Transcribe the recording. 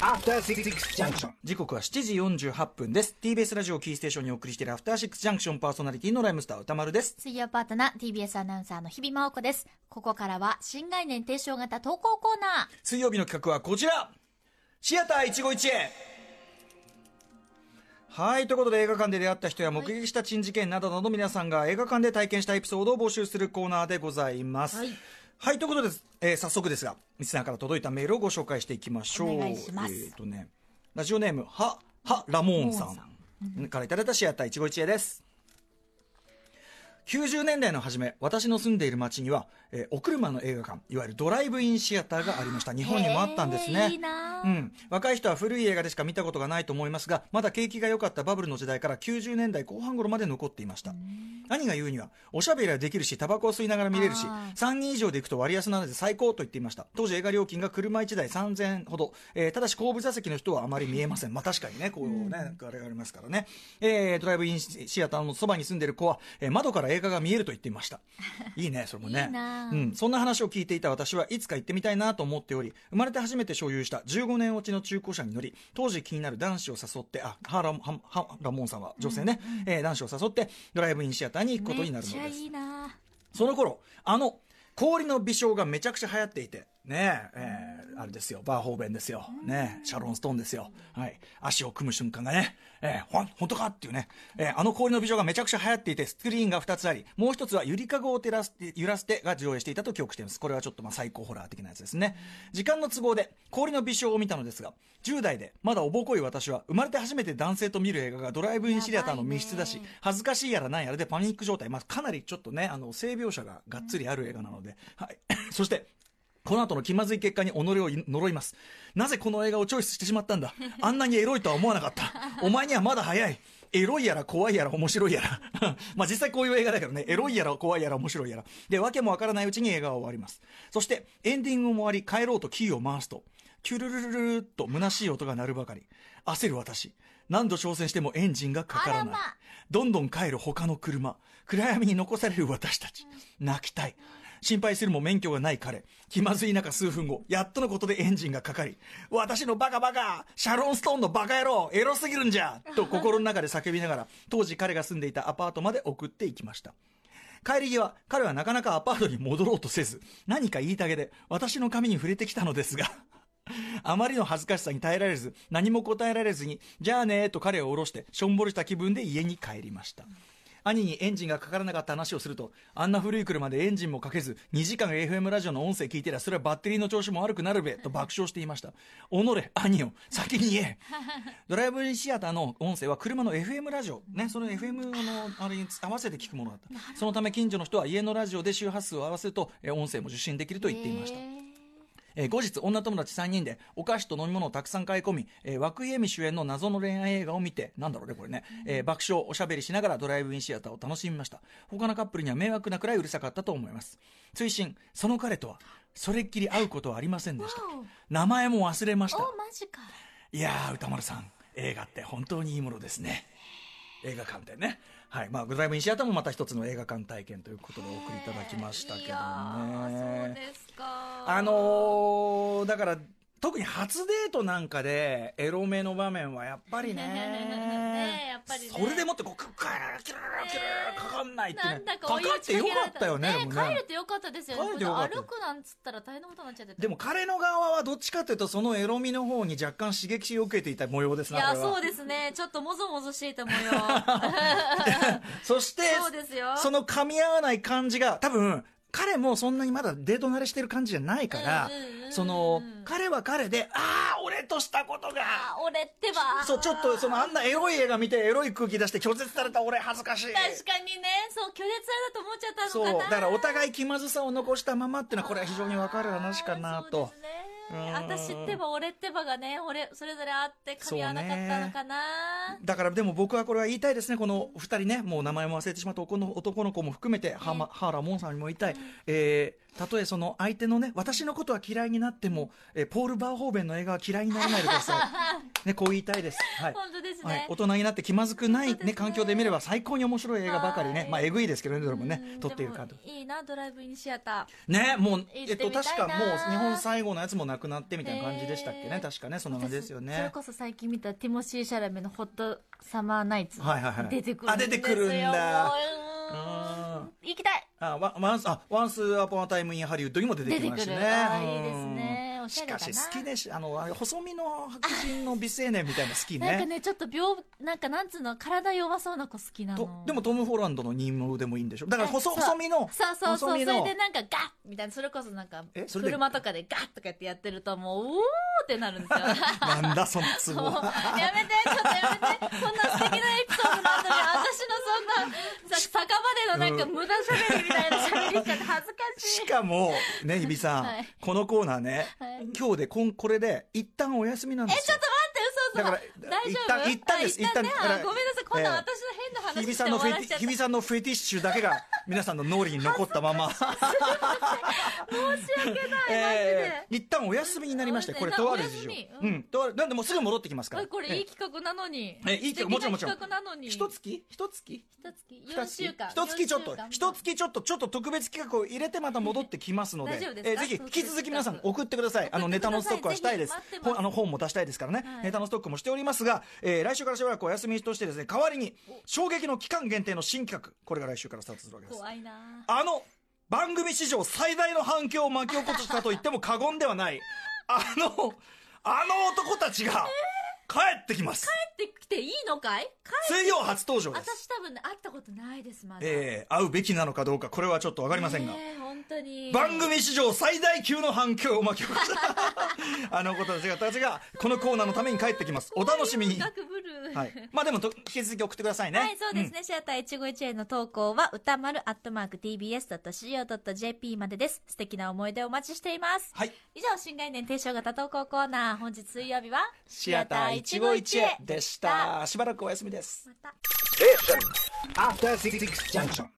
After Six Junction. 時刻は7時48分です。TBS ラジオキーステーションにお送りしているアフターシックスジャンクションパーソナリティのライムスター歌丸です。水曜パートナー TBS アナウンサーの日々真央子です。ここからは新概念提唱型投稿コーナー。水曜日の企画はこちら。シアター一期一会。はいということで映画館で出会った人や目撃した珍事件などなど皆さんが映画館で体験したエピソードを募集するコーナーでございます。はいはい、ということです、えー早速ですがリスナーから届いたメールをご紹介していきましょう。お願いします。えっ、とねラジオネームははラモーンさん。からいただいたシアター一期一会です90年代の初め私の住んでいる町には、えーお車の映画館いわゆるドライブインシアターがありました。日本にもあったんですね。いうん、若い人は古い映画でしか見たことがないと思いますがまだ景気が良かったバブルの時代から90年代後半頃まで残っていました。兄が言うにはおしゃべりはできるしタバコを吸いながら見れるしあー。3人以上で行くと割安なので最高と言っていました。当時映画料金が車1台3000円ほど、えーただし後部座席の人はあまり見えません。まあ確かにねこうね、あれがありますからね、えードライブインシアターのそばに住んでいる子は、えー窓から映画が見えると言っていました。いいねそれもね。うん、そんな話を聞いていた私はいつか行ってみたいなと思っており生まれて初めて所有した15年落ちの中古車に乗り当時気になる男子を誘ってあハーラハハラモンさんは女性ね、えー男子を誘ってドライブインシアターに行くことになるのです。その頃あの氷の微笑がめちゃくちゃ流行っていてねええーあれですよ。バーホーベンですよ。ねえシャロン・ストーンですよ。はい。足を組む瞬間がねえー、ほん本当かっていうね、えーあの氷の微笑がめちゃくちゃ流行っていてスクリーンが2つありもう1つはゆりかごを照らして揺らしてが上映していたと記憶しています。これはちょっとまあ最高ホラー的なやつですね。時間の都合で氷の微笑を見たのですが10代でまだおぼこい私は生まれて初めて男性と見る映画がドライブインシアターの密室だし、恥ずかしいやらなんやらでパニック状態、まあ、かなりちょっとねあの性描写ががっつりある映画なので、はい、そしてこの後の気まずい結果に己を呪います。なぜこの映画をチョイスしてしまったんだ？あんなにエロいとは思わなかった。お前にはまだ早い。エロいやら怖いやら面白いやら。まあ実際こういう映画だけどね。エロいやら怖いやら面白いやら。で訳もわからないうちに映画は終わります。そしてエンディングも終わり帰ろうとキーを回すと。キュルルルルルっと虚しい音が鳴るばかり。焦る私。何度挑戦してもエンジンがかからない、どんどん帰る他の車。暗闇に残される私たち。泣きたい心配するも免許がない彼。気まずい中数分後やっとのことでエンジンがかかり私のバカバカシャロンストーンのバカ野郎エロすぎるんじゃと心の中で叫びながら当時彼が住んでいたアパートまで送っていきました。帰り際彼はなかなかアパートに戻ろうとせず何か言いたげで私の髪に触れてきたのですがあまりの恥ずかしさに耐えられず何も答えられずにじゃあねーと彼を下ろしてしょんぼりした気分で家に帰りました。兄にエンジンがかからなかった話をするとあんな古い車でエンジンもかけず2時間 FM ラジオの音声聞いてりゃそれはバッテリーの調子も悪くなるべと爆笑していました。己兄よ先に言え。ドライブインシアターの音声は車の FM ラジオねその FM のあれに合わせて聞くものだった。そのため近所の人は家のラジオで周波数を合わせるとえ音声も受信できると言っていました。へーえー後日女友達3人でお菓子と飲み物をたくさん買い込み、えー、涌井絵美主演の謎の恋愛映画を見てなんだろうねこれね、えー爆笑おしゃべりしながらドライブインシアターを楽しみました。他のカップルには迷惑なくらいうるさかったと思います。追伸その彼とはそれっきり会うことはありませんでした。名前も忘れました。おマジか。いやー歌丸さん。映画って本当にいいものですね。映画館でね。はい。まあドライブインシアターもまた一つの映画館体験ということでお送りいただきましたけどいやーそうねですかあのーだから特に初デートなんかでエロめの場面はやっぱりね ねえやっぱりね。それでもってこうカーキキかかんないってねなんだかかってよかったよねでもね帰れてよかったですよね歩くなんつったら大変なことになっちゃってたでも彼の側はどっちかというとそのエロみの方に若干刺激を受けていた模様ですいやなこれはそうですねちょっともぞもぞしていた模様そしてそうですよその噛み合わない感じが多分彼もそんなにまだデート慣れしてる感じじゃないからその彼は彼でああ俺としたことが。あ俺ってば。そうちょっとそのあんなエロい映画見てエロい空気出して拒絶された俺恥ずかしい。確かにね。そう拒絶されたと思っちゃったそうのかな。だからお互い気まずさを残したままっていうのはこれは非常に分かる話かなと。そうですね。うん私ってば俺ってばがね俺それぞれあって噛み合わなかったのかな、だからでも僕はこれは言いたいですね。この2人ねもう名前も忘れてしまった。男の男の子も含めてハマハーラモンさんにも言いたい、えーたとえその相手のね、私のことは嫌いになっても、えーポール・バーホーベンの映画は嫌いにならないでください。ね、こう言いたいです。はい。本当ですね、はい。大人になって気まずくない、ね環境で見れば最高に面白い映画ばかりね、はい。まあえぐいですけどねどれもねうん。撮っているかといいなドライブインシアタねもう行えっと確かもう日本最後のやつもなくなってみたいな感じでしたっけね。確かねそんな感じですよそれねこそ最近見たティモシー・シャラメのホットサマーナイツはいはいはい。出てくるんですよ。あ出てくるんだあワワンスあワンスアポンアタイムインハリウッドにも出てきましたね。うんあーいいですね。おしゃしれだな。かし好きでしあのあれ細身の白人の美青年みたいな好きなんかねねちょっと病なんかなんつうの体弱そうな子好きなとのでもトム・ホランドの任務でもいいんでしょ。だから細細身のそうそうそう。それでなんかガッみたいなそれこそなんか車とかで？ガッとかってやってるともううおーってなるんですよ。なんだそのツボ。やめてちょっとやめて。こんな素敵なエピソードなのに私のそんなさ酒場でのなんか無駄喋りみたいな喋りしちゃって恥ずかしいしかも、ね、日比さん、はい。このコーナーね、はい。今日でこんこれで一旦お休みなんですよ。えちょっと待って嘘嘘。だから大丈夫？一旦一旦です。あ一旦ね。一旦あごめんなさい。こんなええ。私の変な日話日比さんのフェティッシュだけが皆さんの脳裏に残ったまま、申し訳ないマジで。一旦お休みになりまして、これなとある事情。う。ん、とある。なんでもうすぐ戻ってきますから。あこれいいえ企画なのに。えいい企画もちろんもちろん。企画なのに。一月？一月？一月。二4週間。一月ちょっと。4週間。一月ちょっとちょっと特別企画を入れてまた戻ってきますので。大丈夫ですか？えーぜひ引き続き皆さん送ってください。あのネタのストックはしたいです。あの本も出したいですからね、はい。ネタのストックもしておりますが、えー来週からしばらくお休みとしてですね代わりに衝撃の期間限定の新企画これが来週からスタートするわけです怖いな。あの番組史上最大の反響を巻き起こしたと言っても過言ではない。あのあの男たちが帰ってきます。帰ってきていいのかい？帰水曜初登場です。私多分ね会ったことないですまだ。えー会うべきなのかどうかこれはちょっと分かりませんが、ねえ本当に。番組史上最大級の反響を巻き起こした。あの子たちがたちがこのコーナーのために帰ってきます。お楽しみに、はい、まあでもと引き続き送ってくださいね。はい、そうですね。シアター一期一会の投稿は、歌丸アットマーク tbs.co.jp までです。素敵な思い出をお待ちしています。はい。以上、新概念提唱型投稿コーナー。本日水曜日は、シアター一期一会でしたしばらくお休みですまた。